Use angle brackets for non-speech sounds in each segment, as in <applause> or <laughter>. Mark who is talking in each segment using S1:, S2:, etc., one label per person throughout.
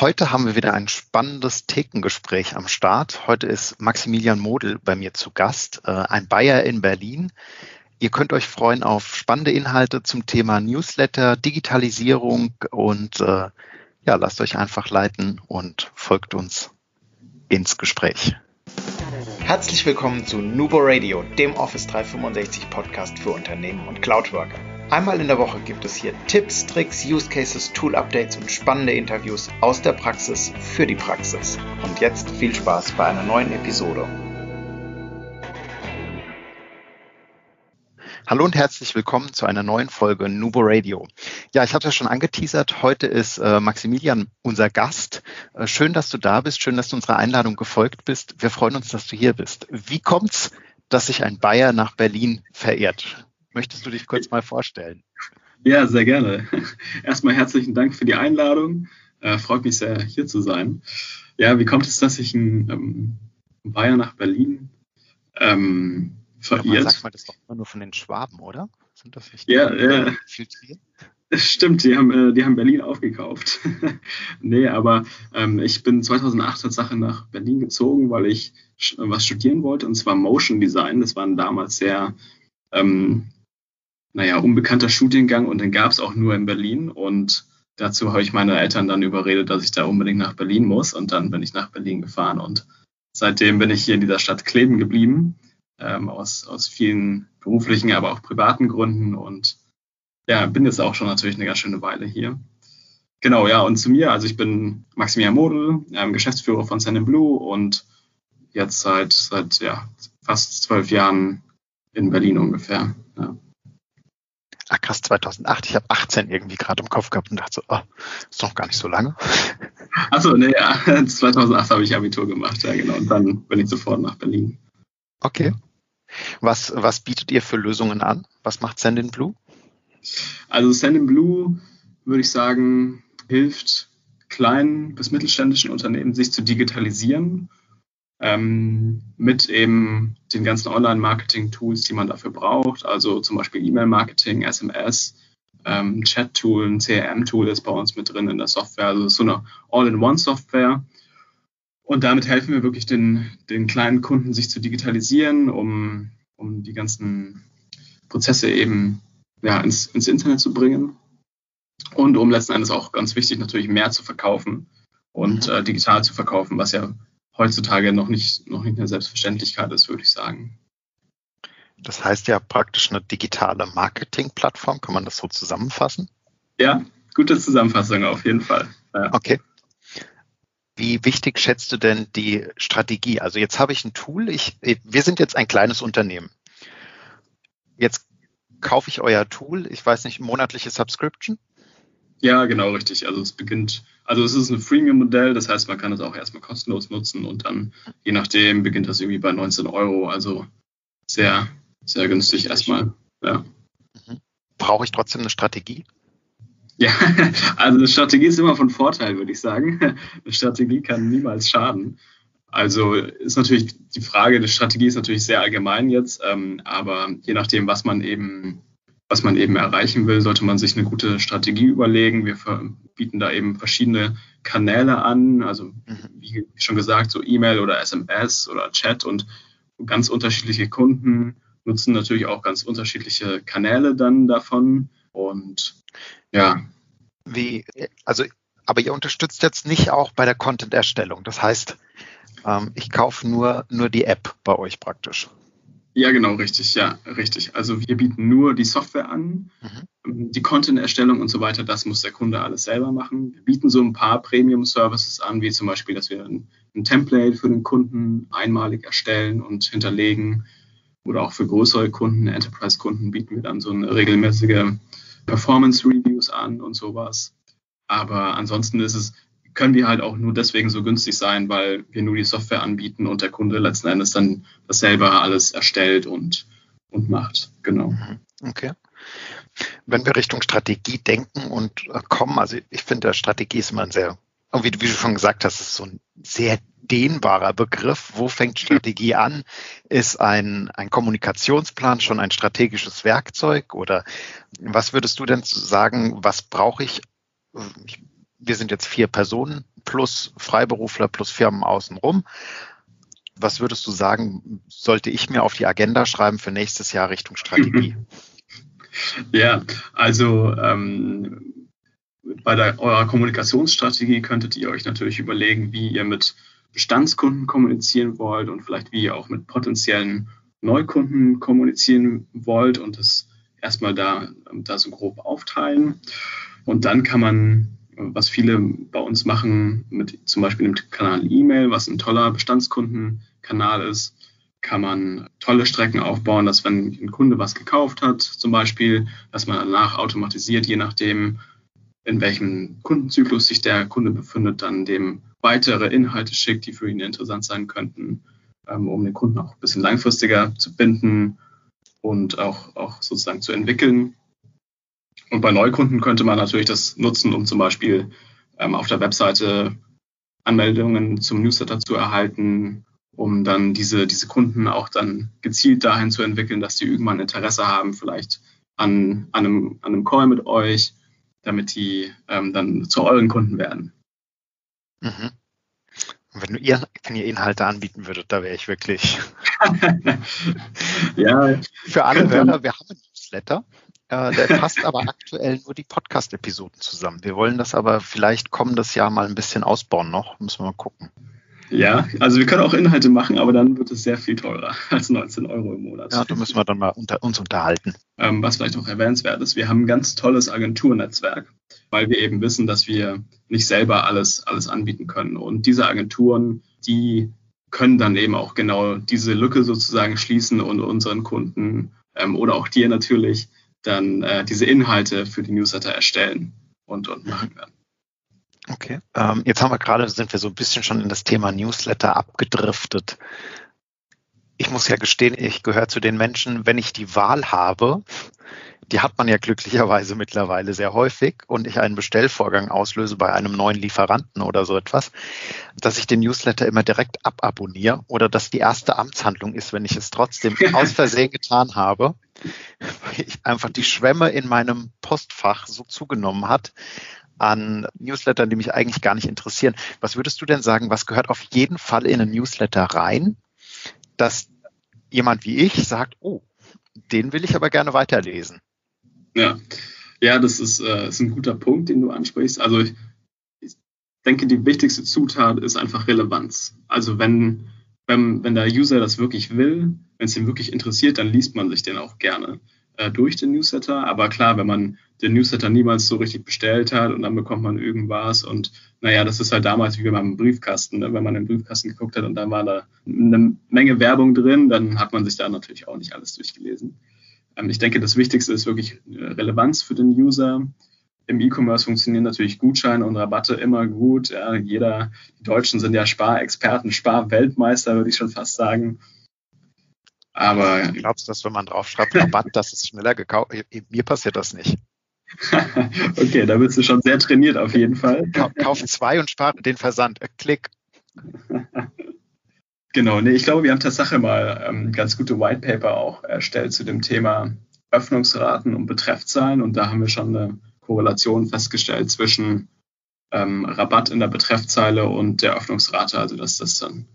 S1: Heute haben wir wieder ein spannendes Thekengespräch am Start. Heute ist Maximilian Model bei mir zu Gast, äh, ein Bayer in Berlin. Ihr könnt euch freuen auf spannende Inhalte zum Thema Newsletter, Digitalisierung und äh, ja, lasst euch einfach leiten und folgt uns ins Gespräch. Herzlich willkommen zu Nubo Radio, dem Office 365 Podcast für Unternehmen und Cloudworker. Einmal in der Woche gibt es hier Tipps, Tricks, Use Cases, Tool Updates und spannende Interviews aus der Praxis für die Praxis. Und jetzt viel Spaß bei einer neuen Episode. Hallo und herzlich willkommen zu einer neuen Folge Nubo Radio. Ja, ich hatte schon angeteasert, heute ist äh, Maximilian unser Gast. Äh, schön, dass du da bist, schön, dass du unserer Einladung gefolgt bist. Wir freuen uns, dass du hier bist. Wie kommt's, dass sich ein Bayer nach Berlin verehrt? Möchtest du dich kurz mal vorstellen?
S2: Ja, sehr gerne. <laughs> Erstmal herzlichen Dank für die Einladung. Äh, freut mich sehr, hier zu sein. Ja, wie kommt es, dass ich ein ähm, Bayer nach Berlin ähm, verirrt? Ja,
S1: sag mal, das ist doch immer nur von den Schwaben, oder?
S2: Sind das nicht ja, ja. <laughs> Stimmt, die haben, äh, die haben Berlin aufgekauft. <laughs> nee, aber ähm, ich bin 2008 Tatsache nach Berlin gezogen, weil ich was studieren wollte, und zwar Motion Design. Das waren damals sehr ähm, naja, unbekannter Studiengang und den gab es auch nur in Berlin. Und dazu habe ich meine Eltern dann überredet, dass ich da unbedingt nach Berlin muss. Und dann bin ich nach Berlin gefahren. Und seitdem bin ich hier in dieser Stadt kleben geblieben, ähm, aus, aus vielen beruflichen, aber auch privaten Gründen. Und ja, bin jetzt auch schon natürlich eine ganz schöne Weile hier. Genau, ja, und zu mir, also ich bin Maximilian Model, ähm, Geschäftsführer von Send Blue und jetzt seit, seit ja, fast zwölf Jahren in Berlin ungefähr. Ja
S1: ach krass, 2008, ich habe 18 irgendwie gerade im Kopf gehabt und dachte so, oh, ist noch gar nicht so lange.
S2: Achso, nee, ja, <laughs> 2008 habe ich Abitur gemacht, ja genau, und dann bin ich sofort nach Berlin.
S1: Okay. Was, was bietet ihr für Lösungen an? Was macht Send Blue?
S2: Also Send Blue, würde ich sagen, hilft kleinen bis mittelständischen Unternehmen, sich zu digitalisieren ähm, mit eben den ganzen Online-Marketing-Tools, die man dafür braucht, also zum Beispiel E-Mail-Marketing, SMS, ähm, Chat-Tool, ein CRM-Tool ist bei uns mit drin in der Software, also so eine All-in-One-Software. Und damit helfen wir wirklich den, den kleinen Kunden, sich zu digitalisieren, um, um die ganzen Prozesse eben ja, ins, ins Internet zu bringen. Und um letzten Endes auch ganz wichtig natürlich mehr zu verkaufen und äh, digital zu verkaufen, was ja heutzutage noch nicht, noch nicht eine Selbstverständlichkeit ist, würde ich sagen.
S1: Das heißt ja praktisch eine digitale Marketingplattform, kann man das so zusammenfassen?
S2: Ja, gute Zusammenfassung auf jeden Fall.
S1: Ja. Okay. Wie wichtig schätzt du denn die Strategie? Also jetzt habe ich ein Tool, ich, wir sind jetzt ein kleines Unternehmen. Jetzt kaufe ich euer Tool, ich weiß nicht, monatliche Subscription?
S2: Ja, genau, richtig. Also es beginnt also es ist ein Freemium-Modell, das heißt, man kann es auch erstmal kostenlos nutzen und dann, je nachdem, beginnt das irgendwie bei 19 Euro. Also sehr, sehr günstig erstmal. Ja.
S1: Mhm. Brauche ich trotzdem eine Strategie?
S2: Ja, <laughs> also eine Strategie ist immer von Vorteil, würde ich sagen. <laughs> Eine Strategie kann niemals schaden. Also ist natürlich die Frage, die Strategie ist natürlich sehr allgemein jetzt, ähm, aber je nachdem, was man eben was man eben erreichen will, sollte man sich eine gute Strategie überlegen. Wir bieten da eben verschiedene Kanäle an, also mhm. wie schon gesagt, so E-Mail oder SMS oder Chat und ganz unterschiedliche Kunden nutzen natürlich auch ganz unterschiedliche Kanäle dann davon und ja.
S1: Wie, also, aber ihr unterstützt jetzt nicht auch bei der Content-Erstellung. Das heißt, ähm, ich kaufe nur, nur die App bei euch praktisch.
S2: Ja, genau, richtig, ja, richtig. Also wir bieten nur die Software an, mhm. die Content-Erstellung und so weiter, das muss der Kunde alles selber machen. Wir bieten so ein paar Premium-Services an, wie zum Beispiel, dass wir ein, ein, Template für den Kunden einmalig erstellen und hinterlegen. Oder auch für größere Kunden, Enterprise-Kunden bieten wir dann so eine regelmäßige Performance-Reviews an und sowas. Aber ansonsten ist es können wir halt auch nur deswegen so günstig sein, weil wir nur die Software anbieten und der Kunde letzten Endes dann das selber alles erstellt und, und macht. Genau. Mhm.
S1: Okay. Wenn wir Richtung Strategie denken und äh, kommen, also ich finde, Strategie ist immer ein sehr, wie, wie du schon gesagt hast, ist so ein sehr dehnbarer Begriff. Wo fängt Strategie <laughs> an? Ist ein, ein Kommunikationsplan schon ein strategisches Werkzeug? Oder was würdest du denn sagen, was brauche ich? Ich wir sind jetzt vier Personen plus Freiberufler plus Firmen außenrum. Was würdest du sagen, sollte ich mir auf die Agenda schreiben für nächstes Jahr Richtung Strategie? <laughs>
S2: Ja, also ähm, bei der, eurer Kommunikationsstrategie könntet ihr euch natürlich überlegen, wie ihr mit Bestandskunden kommunizieren wollt und vielleicht wie ihr auch mit potenziellen Neukunden kommunizieren wollt und das erstmal da, da so grob aufteilen. Und dann kann man, was viele bei uns machen, mit zum Beispiel dem Kanal E-Mail, was ein toller Bestandskundenkanal ist, kann man tolle Strecken aufbauen, dass wenn ein Kunde was gekauft hat, zum Beispiel, dass man danach automatisiert, je nachdem, in welchem Kundenzyklus sich der Kunde befindet, dann dem weitere Inhalte schickt, die für ihn interessant sein könnten, ähm, um den Kunden auch ein bisschen langfristiger zu binden und auch, auch sozusagen zu entwickeln. Und bei Neukunden könnte man natürlich das nutzen, um zum Beispiel ähm, auf der Webseite Anmeldungen zum Newsletter zu erhalten, um dann diese, diese Kunden auch dann gezielt dahin zu entwickeln, dass die irgendwann Interesse haben, vielleicht an, an, einem, an einem Call mit euch, damit die ähm, dann zu euren Kunden werden.
S1: Mhm. Wenn, ihr, wenn ihr Inhalte anbieten würdet, da wäre ich wirklich. <laughs> ja. Für alle Hörer, wir haben ein Newsletter. Äh, der passt aber <laughs> aktuell nur die Podcast-Episoden zusammen. Wir wollen das aber vielleicht kommendes Jahr mal ein bisschen ausbauen noch. Müssen wir mal gucken.
S2: Ja, also wir können auch Inhalte machen, aber dann wird es sehr viel teurer <laughs> als 19 Euro im Monat.
S1: Ja, da müssen wir dann mal unter, uns unterhalten.
S2: Ähm, was vielleicht auch erwähnenswert ist, wir haben ein ganz tolles Agenturnetzwerk, weil wir eben wissen, dass wir nicht selber alles, alles anbieten können. Und diese Agenturen, die können dann eben auch genau diese Lücke sozusagen schließen und unseren Kunden ähm, oder auch dir natürlich dann äh, diese Inhalte für die Newsletter erstellen und, und machen werden.
S1: Okay. Ähm, jetzt haben wir gerade, sind wir so ein bisschen schon in das Thema Newsletter abgedriftet. Ich muss ja gestehen, ich gehöre zu den Menschen, wenn ich die Wahl habe, die hat man ja glücklicherweise mittlerweile sehr häufig und ich einen Bestellvorgang auslöse bei einem neuen Lieferanten oder so etwas, dass ich den Newsletter immer direkt ababonniere oder dass die erste Amtshandlung ist, wenn ich es trotzdem <laughs> aus Versehen getan habe, weil <laughs> ich einfach die Schwemme in meinem Postfach so zugenommen hat, an Newslettern, die mich eigentlich gar nicht interessieren. Was würdest du denn sagen, was gehört auf jeden Fall in einen Newsletter rein, dass jemand wie ich sagt, oh, den will ich aber gerne weiterlesen?
S2: Ja, ja das ist, äh, ist ein guter Punkt, den du ansprichst. Also ich, ich denke, die wichtigste Zutat ist einfach Relevanz. Also wenn, wenn, wenn der User das wirklich will, wenn es ihn wirklich interessiert, dann liest man sich den auch gerne äh, durch den Newsletter. Aber klar, wenn man den Newsletter niemals so richtig bestellt hat und dann bekommt man irgendwas und naja, das ist halt damals wie beim Briefkasten, ne? wenn man den Briefkasten geguckt hat und dann war da eine Menge Werbung drin, dann hat man sich da natürlich auch nicht alles durchgelesen. Ähm, ich denke, das Wichtigste ist wirklich äh, Relevanz für den User. Im E-Commerce funktionieren natürlich Gutscheine und Rabatte immer gut. Ja, jeder, die Deutschen sind ja Sparexperten, Sparweltmeister, würde ich schon fast sagen.
S1: Aber glaubst du, dass wenn man draufschreibt Rabatt, dass es schneller gekauft? Mir passiert das nicht. <laughs>
S2: okay, da bist du schon sehr trainiert auf jeden Fall.
S1: Kauf zwei und spare den Versand. Äh, klick. <laughs>
S2: Genau, nee, ich glaube, wir haben Tatsache mal ähm, ganz gute White Paper auch erstellt zu dem Thema Öffnungsraten und Betreffzahlen und da haben wir schon eine Korrelation festgestellt zwischen ähm, Rabatt in der Betreffzeile und der Öffnungsrate, also dass das dann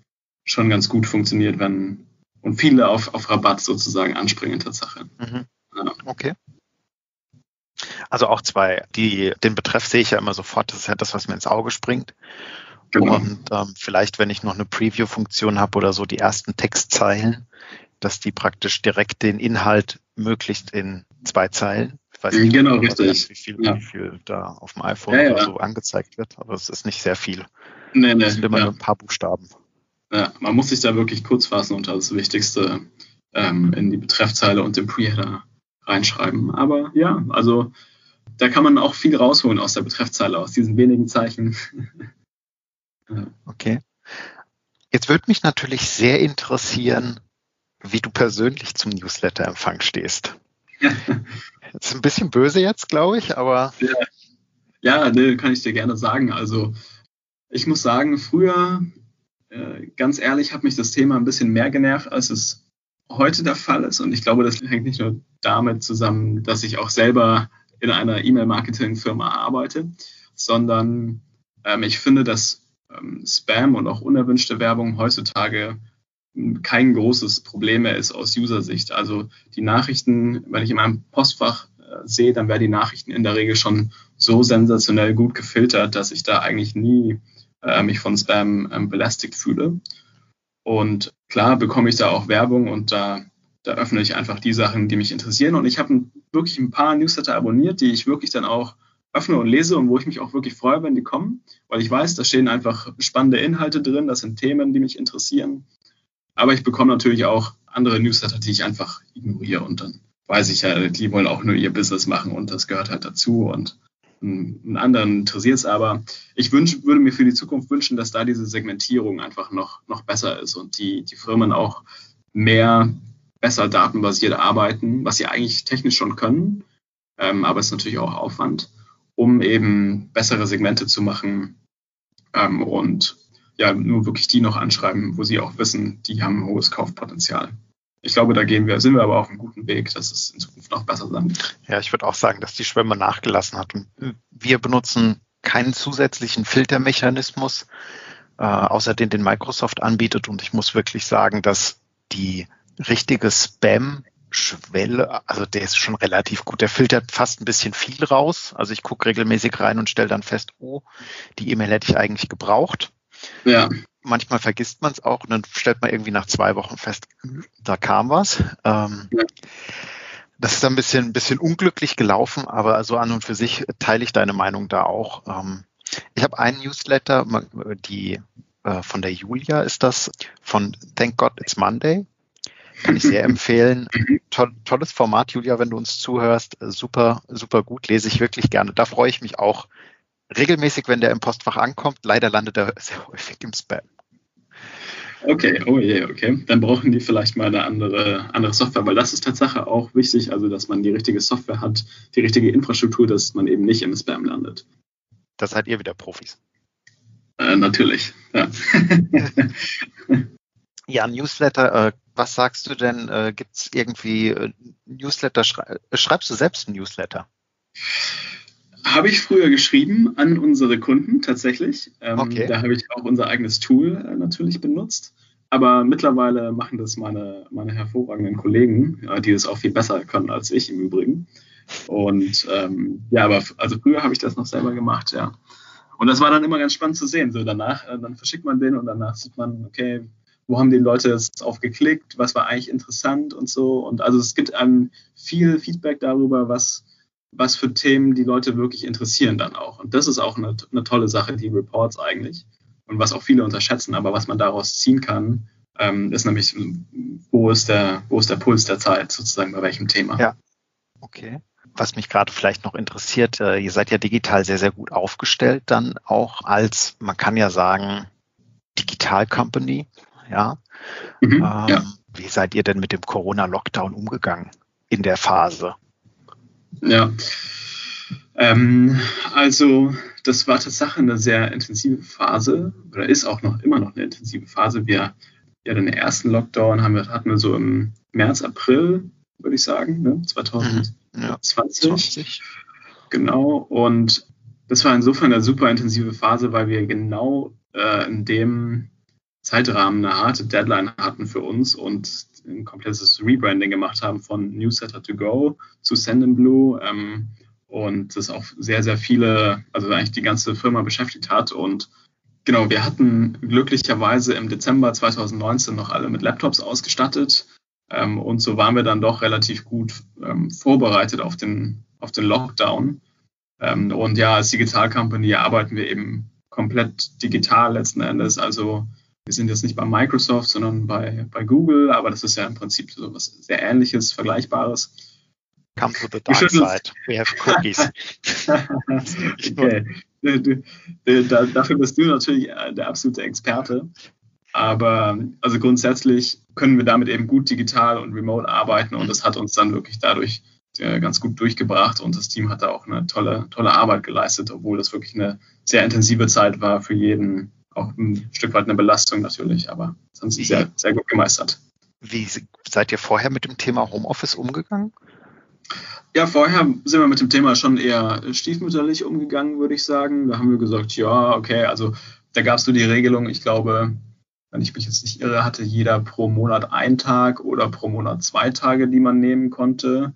S2: schon ganz gut funktioniert, wenn und viele auf, auf Rabatt sozusagen anspringen Tatsache. Mhm.
S1: Ja. Okay. Also auch zwei. Die, den Betreff sehe ich ja immer sofort. Das ist ja das, was mir ins Auge springt. Genau. Und ähm, vielleicht, wenn ich noch eine Preview-Funktion habe oder so, die ersten Textzeilen, dass die praktisch direkt den Inhalt möglichst in zwei Zeilen.
S2: Ich weiß nicht, genau, richtig.
S1: wie, viel, ja. wie viel da auf dem iPhone ja, oder so angezeigt wird, aber es ist nicht sehr viel.
S2: Nee, nee,
S1: das sind immer nur ein paar Buchstaben.
S2: Ja, man muss sich da wirklich kurz fassen und das Wichtigste ähm, in die Betreffzeile und den Preheader reinschreiben. Aber ja, also da kann man auch viel rausholen aus der Betreffzeile, aus diesen wenigen Zeichen. <laughs>
S1: Okay. Jetzt würde mich natürlich sehr interessieren, wie du persönlich zum Newsletter-Empfang stehst. <laughs> Ist ein bisschen böse jetzt, glaube ich, aber.
S2: Ja, ja ne, kann ich dir gerne sagen. Also, ich muss sagen, früher, äh, ganz ehrlich, hat mich das Thema ein bisschen mehr genervt, als es heute der Fall ist. Und ich glaube, das hängt nicht nur damit zusammen, dass ich auch selber in einer E-Mail-Marketing-Firma arbeite, sondern ähm, ich finde, dass ähm, Spam und auch unerwünschte Werbung heutzutage kein großes Problem mehr ist aus User-Sicht. Also die Nachrichten, wenn ich in meinem Postfach äh, sehe, dann werden die Nachrichten in der Regel schon so sensationell gut gefiltert, dass ich da eigentlich nie äh, mich von Spam ähm, belästigt fühle. Und klar bekomme ich da auch Werbung und da, da öffne ich einfach die Sachen, die mich interessieren. Und ich habe wirklich ein paar Newsletter abonniert, die ich wirklich dann auch öffne und lese und wo ich mich auch wirklich freue, wenn die kommen, weil ich weiß, da stehen einfach spannende Inhalte drin, das sind Themen, die mich interessieren. Aber ich bekomme natürlich auch andere Newsletter, die ich einfach ignoriere und dann weiß ich ja, die wollen auch nur ihr Business machen und das gehört halt dazu und einen anderen interessiert es aber. Ich wünsch, würde mir für die Zukunft wünschen, dass da diese Segmentierung einfach noch, noch besser ist und die, die Firmen auch mehr besser datenbasiert arbeiten, was sie eigentlich technisch schon können, ähm, aber es ist natürlich auch Aufwand, um eben bessere Segmente zu machen ähm, und ja, nur wirklich die noch anschreiben, wo sie auch wissen, die haben ein hohes Kaufpotenzial. Ich glaube, da gehen wir, sind wir aber auf einem guten Weg, dass es in Zukunft noch besser sein wird.
S1: Ja, ich würde auch sagen, dass die Schwemme nachgelassen hat. Wir benutzen keinen zusätzlichen Filtermechanismus, äh, außer den, den Microsoft anbietet. Und ich muss wirklich sagen, dass die richtige Spam Schwelle, also der ist schon relativ gut. Der filtert fast ein bisschen viel raus. Also ich gucke regelmäßig rein und stelle dann fest, oh, die E-Mail hätte ich eigentlich gebraucht. Ja. Manchmal vergisst man es auch und dann stellt man irgendwie nach zwei Wochen fest, da kam was. Ähm, ja. Das ist ein bisschen, ein bisschen unglücklich gelaufen, aber so an und für sich teile ich deine Meinung da auch. Ähm, ich habe einen Newsletter, die äh, von der Julia ist das, von Thank God It's Monday. Kann ich sehr <laughs> empfehlen. Toll, tolles Format, Julia, wenn du uns zuhörst. Super, super gut, lese ich wirklich gerne. Da freue ich mich auch regelmäßig, wenn der im Postfach ankommt. Leider landet er <laughs> sehr häufig im Spam.
S2: Okay, oh je, okay. Dann brauchen die vielleicht mal eine andere, andere Software, weil das ist Tatsache auch wichtig, also dass man die richtige Software hat, die richtige Infrastruktur, dass man eben nicht im Spam landet.
S1: Da seid ihr wieder Profis.
S2: Äh, natürlich, ja. <laughs>
S1: ja, Newsletter, äh, was sagst du denn? Äh, Gibt es irgendwie äh, Newsletter? Schrei schreibst du selbst ein Newsletter?
S2: Habe ich früher geschrieben an unsere Kunden tatsächlich. Ähm, okay. Da habe ich auch unser eigenes Tool äh, natürlich benutzt. Aber mittlerweile machen das meine, meine hervorragenden Kollegen, äh, die das auch viel besser können als ich im Übrigen. Und ähm, ja, aber also früher habe ich das noch selber gemacht, ja. Und das war dann immer ganz spannend zu sehen. So danach, äh, dann verschickt man den und danach sieht man, okay, wo haben die Leute jetzt drauf geklickt, was war eigentlich interessant und so. Und also es gibt einem viel Feedback darüber, was was für Themen die Leute wirklich interessieren dann auch. Und das ist auch eine, eine tolle Sache, die Reports eigentlich. Und was auch viele unterschätzen, aber was man daraus ziehen kann, ähm, ist nämlich, wo ist, der, wo ist der Puls der Zeit sozusagen, bei welchem Thema.
S1: Ja, okay. Was mich gerade vielleicht noch interessiert, äh, ihr seid ja digital sehr, sehr gut aufgestellt, dann auch als, man kann ja sagen, Digital Company, ja. Mhm, ähm, ja. Wie seid ihr denn mit dem Corona-Lockdown umgegangen in der Phase?
S2: Ja. Ähm, also, das war tatsächlich eine sehr intensive Phase oder ist auch noch immer noch eine intensive Phase. Wir ja den ersten Lockdown haben wir, hatten wir so im März, April, würde ich sagen, ne? 2020. Mhm. Ja, 20. Genau. Und das war insofern eine super intensive Phase, weil wir genau äh, in dem Zeitrahmen eine harte Deadline hatten für uns und ein komplettes Rebranding gemacht haben von Newsletter to Go zu Sendinblue ähm, und das auch sehr, sehr viele, also eigentlich die ganze Firma beschäftigt hat und Genau, wir hatten glücklicherweise im Dezember 2019 noch alle mit Laptops ausgestattet. Ähm, und so waren wir dann doch relativ gut ähm, vorbereitet auf den, auf den Lockdown. Ähm, und ja, als Digital Company arbeiten wir eben komplett digital letzten Endes. Also wir sind jetzt nicht bei Microsoft, sondern bei, bei Google, aber das ist ja im Prinzip so was sehr Ähnliches, Vergleichbares.
S1: Come to the dark side. We have cookies. <laughs>
S2: okay. Da, dafür bist du natürlich äh, der absolute Experte. Aber also grundsätzlich können wir damit eben gut digital und remote arbeiten und das hat uns dann wirklich dadurch äh, ganz gut durchgebracht und das Team hat da auch eine tolle, tolle Arbeit geleistet, obwohl das wirklich eine sehr intensive Zeit war für jeden auch ein Stück weit eine Belastung natürlich, aber das haben sie sehr, sehr gut gemeistert.
S1: Wie seid ihr vorher mit dem Thema Homeoffice umgegangen?
S2: Ja, vorher sind wir mit dem Thema schon eher stiefmütterlich umgegangen, würde ich sagen. Da haben wir gesagt, ja, okay, also da gab es so die Regelung, ich glaube, wenn ich mich jetzt nicht irre, hatte jeder pro Monat einen Tag oder pro Monat zwei Tage, die man nehmen konnte.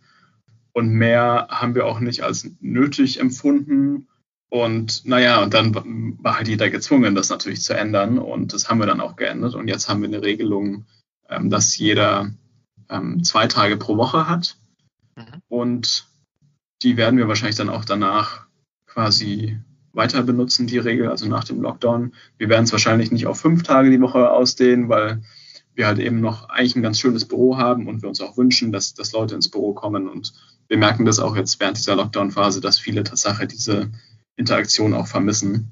S2: Und mehr haben wir auch nicht als nötig empfunden. Und naja, und dann war halt jeder gezwungen, das natürlich zu ändern. Und das haben wir dann auch geändert. Und jetzt haben wir eine Regelung, ähm, dass jeder ähm, zwei Tage pro Woche hat. Mhm. Und die werden wir wahrscheinlich dann auch danach quasi weiter benutzen, die Regel, also nach dem Lockdown. Wir werden es wahrscheinlich nicht auf fünf Tage die Woche ausdehnen, weil wir halt eben noch eigentlich ein ganz schönes Büro haben und wir uns auch wünschen, dass, dass Leute ins Büro kommen. Und wir merken das auch jetzt während dieser Lockdown-Phase, dass viele Tatsache diese Interaktion auch vermissen.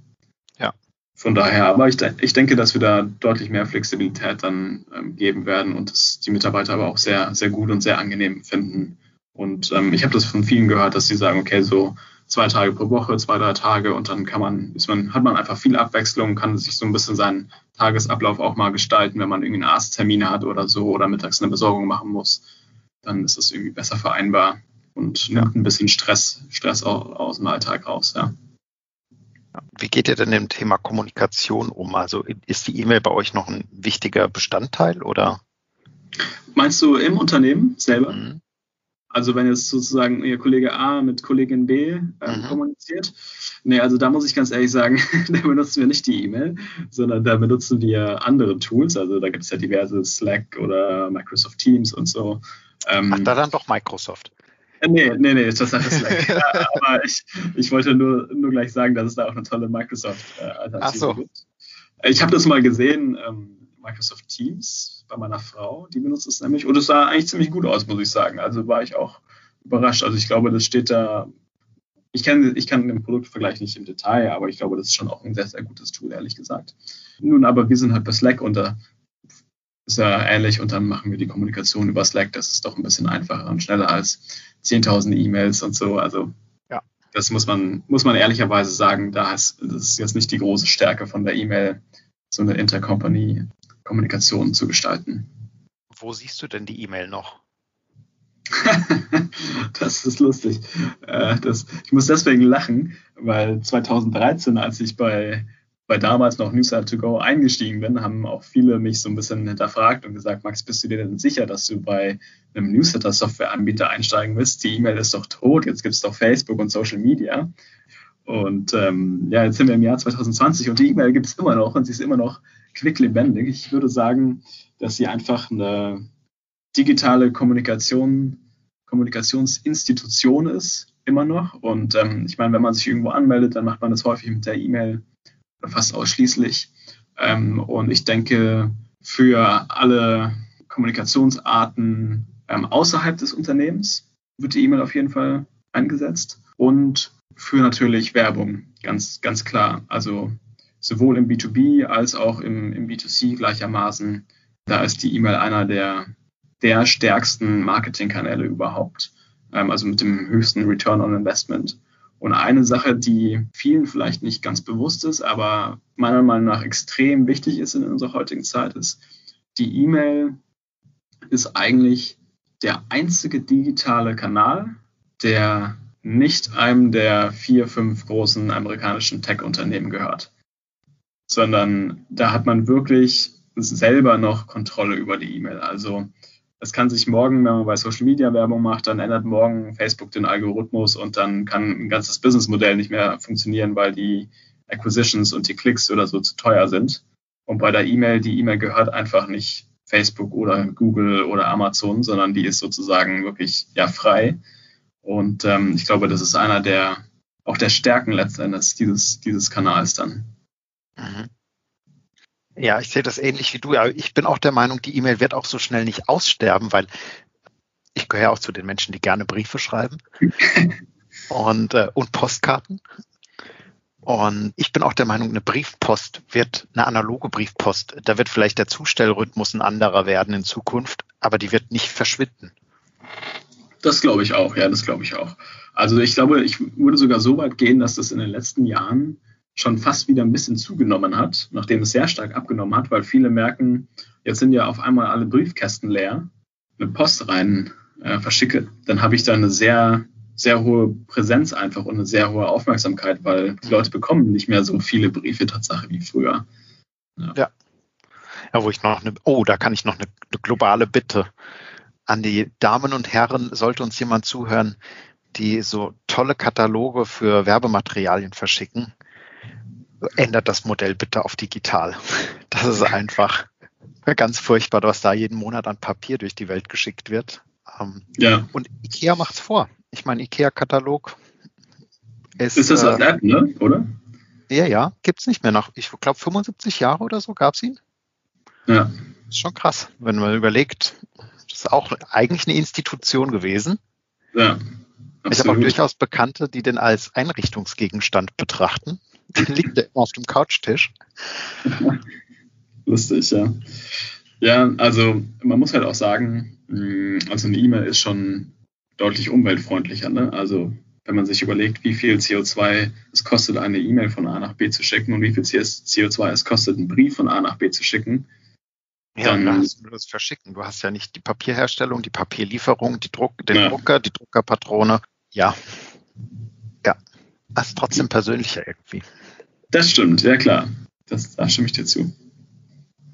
S2: Ja. Von daher, aber ich, ich denke, dass wir da deutlich mehr Flexibilität dann ähm, geben werden und dass die Mitarbeiter aber auch sehr, sehr gut und sehr angenehm finden. Und ähm, ich habe das von vielen gehört, dass sie sagen, okay, so zwei Tage pro Woche, zwei, drei Tage und dann kann man, ist man, hat man einfach viel Abwechslung, kann sich so ein bisschen seinen Tagesablauf auch mal gestalten, wenn man irgendwie einen Arzttermin hat oder so oder mittags eine Besorgung machen muss, dann ist das irgendwie besser vereinbar und nimmt ein bisschen Stress, Stress aus, aus dem Alltag raus, ja.
S1: Wie geht ihr denn im Thema Kommunikation um? Also ist die E-Mail bei euch noch ein wichtiger Bestandteil oder?
S2: Meinst du im Unternehmen selber? Mhm. Also wenn jetzt sozusagen Ihr Kollege A mit Kollegin B äh, mhm. kommuniziert. Nee, also da muss ich ganz ehrlich sagen, <laughs> da benutzen wir nicht die E-Mail, sondern da benutzen wir andere Tools. Also da gibt es ja diverse Slack oder Microsoft Teams und so.
S1: Ähm, Ach, da dann doch Microsoft.
S2: Äh, nee, nee, nee, das ist Slack. <laughs> ja, aber ich, ich wollte nur, nur gleich sagen, dass es da auch eine tolle Microsoft-Alternative äh, so. gibt. Ich habe das mal gesehen, ähm, Microsoft Teams bei meiner Frau, die benutzt es nämlich und es sah eigentlich ziemlich gut aus, muss ich sagen. Also war ich auch überrascht. Also ich glaube, das steht da. Ich kann, ich kann den Produktvergleich nicht im Detail, aber ich glaube, das ist schon auch ein sehr, sehr gutes Tool, ehrlich gesagt. Nun, aber wir sind halt bei Slack und ist ja ähnlich und dann machen wir die Kommunikation über Slack. Das ist doch ein bisschen einfacher und schneller als 10.000 E-Mails und so. Also ja. das muss man, muss man ehrlicherweise sagen, da ist, das ist jetzt nicht die große Stärke von der E-Mail, so eine Intercompany-Kommunikation zu gestalten.
S1: Wo siehst du denn die E-Mail noch? <laughs>
S2: das ist lustig. Äh, das, ich muss deswegen lachen, weil 2013, als ich bei bei damals noch Newsletter to Go eingestiegen bin, haben auch viele mich so ein bisschen hinterfragt und gesagt, Max, bist du dir denn sicher, dass du bei einem Newsletter-Software-Anbieter einsteigen willst? Die E-Mail ist doch tot, jetzt gibt es doch Facebook und Social Media. Und ähm, ja, jetzt sind wir im Jahr 2020 und die E-Mail gibt es immer noch und sie ist immer noch quicklebendig. Ich würde sagen, dass sie einfach eine digitale Kommunikation, Kommunikationsinstitution ist, immer noch. Und ähm, ich meine, wenn man sich irgendwo anmeldet, dann macht man das häufig mit der E-Mail fast ausschließlich. Ähm, und ich denke, für alle Kommunikationsarten ähm, außerhalb des Unternehmens wird die E-Mail auf jeden Fall eingesetzt. Und für natürlich Werbung, ganz, ganz klar. Also sowohl im B2B als auch im, im B2C gleichermaßen. Da ist die E-Mail einer der, der stärksten Marketingkanäle überhaupt. Ähm, also mit dem höchsten Return on Investment. Und eine Sache, die vielen vielleicht nicht ganz bewusst ist, aber meiner Meinung nach extrem wichtig ist in unserer heutigen Zeit, ist, die E-Mail ist eigentlich der einzige digitale Kanal, der nicht einem der vier, fünf großen amerikanischen Tech-Unternehmen gehört, sondern da hat man wirklich selber noch Kontrolle über die E-Mail. Also es kann sich morgen, wenn man bei Social Media Werbung macht, dann ändert morgen Facebook den Algorithmus und dann kann ein ganzes Businessmodell nicht mehr funktionieren, weil die Acquisitions und die Klicks oder so zu teuer sind. Und bei der E-Mail, die E-Mail gehört einfach nicht Facebook oder Google oder Amazon, sondern die ist sozusagen wirklich ja frei. Und ähm, ich glaube, das ist einer der auch der Stärken letztendlich dieses, dieses Kanals dann. Mhm.
S1: Ja, ich sehe das ähnlich wie du. Ja, ich bin auch der Meinung, die E-Mail wird auch so schnell nicht aussterben, weil ich gehöre auch zu den Menschen, die gerne Briefe schreiben <laughs> und, äh, und Postkarten. Und ich bin auch der Meinung, eine Briefpost wird, eine analoge Briefpost, da wird vielleicht der Zustellrhythmus ein anderer werden in Zukunft, aber die wird nicht verschwinden.
S2: Das glaube ich auch, ja, das glaube ich auch. Also ich glaube, ich würde sogar so weit gehen, dass das in den letzten Jahren schon fast wieder ein bisschen zugenommen hat, nachdem es sehr stark abgenommen hat, weil viele merken, jetzt sind ja auf einmal alle Briefkästen leer, eine Post rein äh, verschicke, dann habe ich da eine sehr, sehr hohe Präsenz einfach und eine sehr hohe Aufmerksamkeit, weil die Leute bekommen nicht mehr so viele Briefe Tatsache wie früher.
S1: Ja. ja. ja wo ich noch eine, oh, da kann ich noch eine, eine globale Bitte an die Damen und Herren, sollte uns jemand zuhören, die so tolle Kataloge für Werbematerialien verschicken, ändert das Modell bitte auf digital. Das ist einfach ganz furchtbar, was da jeden Monat an Papier durch die Welt geschickt wird. Ähm, ja. Und IKEA macht es vor. Ich meine, IKEA-Katalog
S2: ist. Ist das als äh, App, ne? Oder?
S1: Ja, ja, gibt es nicht mehr noch. Ich glaube, 75 Jahre oder so gab es ihn. Ja. Ist schon krass, wenn man überlegt, das ist auch eigentlich eine Institution gewesen. Ja. Absolut. Ich habe auch durchaus Bekannte, die den als Einrichtungsgegenstand betrachten. Liegt der immer auf dem Couchtisch.
S2: Lustig, ja. Ja, also man muss halt auch sagen, hm, also eine E-Mail ist schon deutlich umweltfreundlicher. Ne? Also wenn man sich überlegt, wie viel CO2 es kostet, eine E-Mail von A nach B zu schicken und wie viel CO2 es kostet, einen Brief von A nach B zu schicken.
S1: Ja, dann, da hast du das Verschicken. Du hast ja nicht die Papierherstellung, die Papierlieferung, die Druck, den ja. Drucker, die Druckerpatrone. Ja. Ja. Das ist trotzdem persönlicher irgendwie.
S2: Das stimmt, ja klar. Das, da stimme ich dir zu.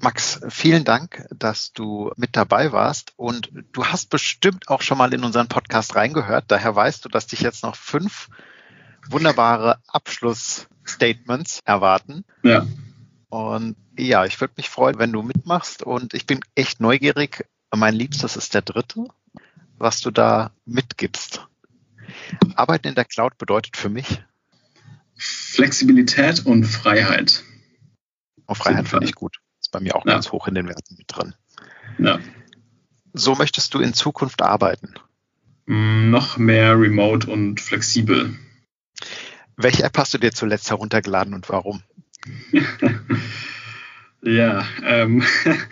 S1: Max, vielen Dank, dass du mit dabei warst und du hast bestimmt auch schon mal in unseren Podcast reingehört. Daher weißt du, dass dich jetzt noch fünf wunderbare Abschlussstatements erwarten. Ja. Und ja, ich würde mich freuen, wenn du mitmachst und ich bin echt neugierig. Mein Liebstes ist der dritte, was du da mitgibst. Arbeiten in der Cloud bedeutet für mich
S2: Flexibilität und Freiheit.
S1: Oh, Freiheit finde ich gut. Ist bei mir auch ja. ganz hoch in den Werten mit drin. Ja. So möchtest du in Zukunft arbeiten?
S2: Mm, noch mehr remote und flexibel.
S1: Welche App hast du dir zuletzt heruntergeladen und warum? <laughs>
S2: ja, ähm,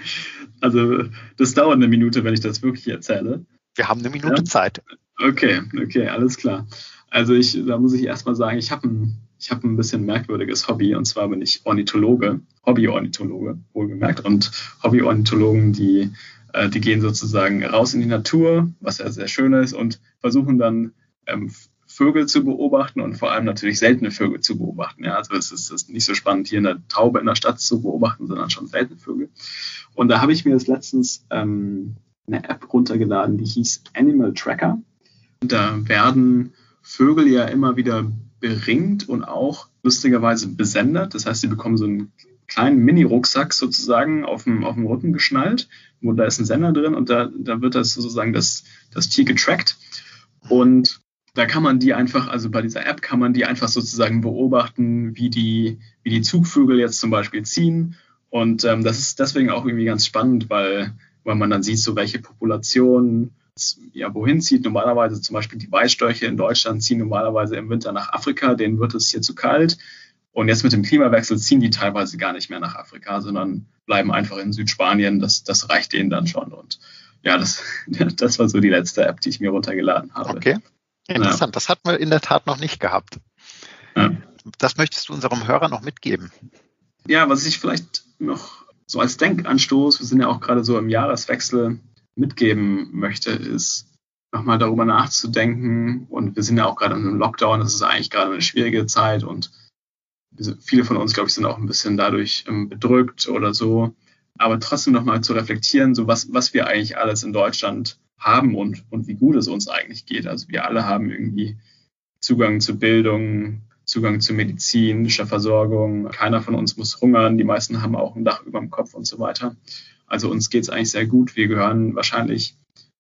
S2: <laughs> also das dauert eine Minute, wenn ich das wirklich erzähle.
S1: Wir haben eine Minute ja? Zeit.
S2: Okay, okay, alles klar. Also ich, da muss ich erstmal sagen, ich habe ein ich habe ein bisschen merkwürdiges Hobby und zwar bin ich Ornithologe, Hobby-Ornithologe, wohlgemerkt. Und Hobby-Ornithologen, die, äh, die gehen sozusagen raus in die Natur, was ja sehr schön ist, und versuchen dann ähm, Vögel zu beobachten und vor allem natürlich seltene Vögel zu beobachten. Ja, also es ist, ist nicht so spannend, hier eine Taube in der Stadt zu beobachten, sondern schon seltene Vögel. Und da habe ich mir jetzt letztens ähm, eine App runtergeladen, die hieß Animal Tracker. Da werden Vögel ja immer wieder beringt und auch lustigerweise besendet. Das heißt, sie bekommen so einen kleinen Mini-Rucksack sozusagen auf dem, auf dem Rücken geschnallt, wo da ist ein Sender drin und da, da wird das sozusagen das, das Tier getrackt. Und da kann man die einfach, also bei dieser App kann man die einfach sozusagen beobachten, wie die, wie die Zugvögel jetzt zum Beispiel ziehen. Und ähm, das ist deswegen auch irgendwie ganz spannend, weil, weil man dann sieht, so welche Populationen ja, wohin zieht. Normalerweise zum Beispiel die Weißstörche in Deutschland ziehen normalerweise im Winter nach Afrika, denen wird es hier zu kalt. Und jetzt mit dem Klimawechsel ziehen die teilweise gar nicht mehr nach Afrika, sondern bleiben einfach in Südspanien. Das, das reicht denen dann schon. Und ja, das, <laughs> das war so die letzte App, die ich mir runtergeladen habe.
S1: Okay. Interessant. Ja. Das hatten wir in der Tat noch nicht gehabt. Ja. Das möchtest du unserem Hörer noch mitgeben?
S2: Ja, was ich vielleicht noch so als Denkanstoß, wir sind ja auch gerade so im Jahreswechsel, mitgeben möchte, ist nochmal darüber nachzudenken. Und wir sind ja auch gerade in einem Lockdown, das ist eigentlich gerade eine schwierige Zeit und viele von uns, glaube ich, sind auch ein bisschen dadurch ähm, bedrückt oder so. Aber trotzdem nochmal zu reflektieren, so was, was wir eigentlich alles in Deutschland haben und, und wie gut es uns eigentlich geht. Also wir alle haben irgendwie Zugang zu Bildung, Zugang zu medizinischer Versorgung. Keiner von uns muss hungern. Die meisten haben auch ein Dach über dem Kopf und so weiter. Also uns geht es eigentlich sehr gut. Wir gehören wahrscheinlich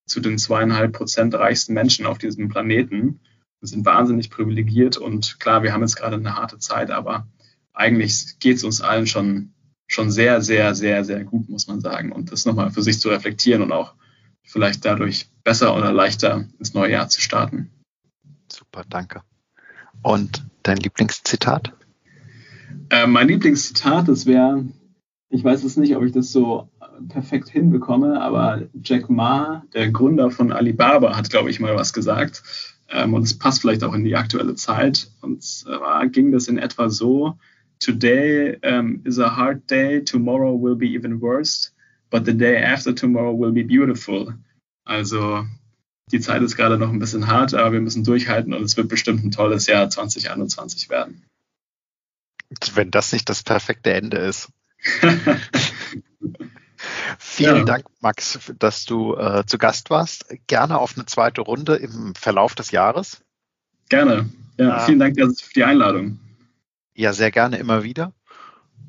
S2: zu den zweieinhalb Prozent reichsten Menschen auf diesem Planeten. Wir sind wahnsinnig privilegiert und klar, wir haben jetzt gerade eine harte Zeit, aber eigentlich geht es uns allen schon, schon sehr, sehr, sehr, sehr gut, muss man sagen. Und das nochmal für sich zu reflektieren und auch vielleicht dadurch besser oder leichter ins neue Jahr zu starten.
S1: Super, danke. Und dein Lieblingszitat?
S2: Äh, mein Lieblingszitat, das wäre, ich weiß es nicht, ob ich das so perfekt hinbekomme, aber Jack Ma, der Gründer von Alibaba, hat, glaube ich, mal was gesagt. Ähm, und es passt vielleicht auch in die aktuelle Zeit. Und zwar ging das in etwa so, Today um, is a hard day, tomorrow will be even worse, but the day after tomorrow will be beautiful. Also die Zeit ist gerade noch ein bisschen hart, aber wir müssen durchhalten und es wird bestimmt ein tolles Jahr 2021 werden.
S1: Wenn das nicht das perfekte Ende ist. <laughs> Vielen ja. Dank, Max, dass du äh, zu Gast warst. Gerne auf eine zweite Runde im Verlauf des Jahres.
S2: Gerne. Ja, äh, vielen Dank für die Einladung.
S1: Ja, sehr gerne immer wieder.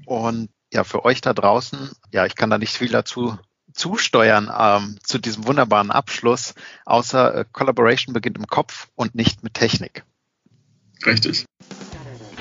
S1: Und ja, für euch da draußen, ja, ich kann da nicht viel dazu zusteuern ähm, zu diesem wunderbaren Abschluss, außer äh, Collaboration beginnt im Kopf und nicht mit Technik.
S2: Richtig.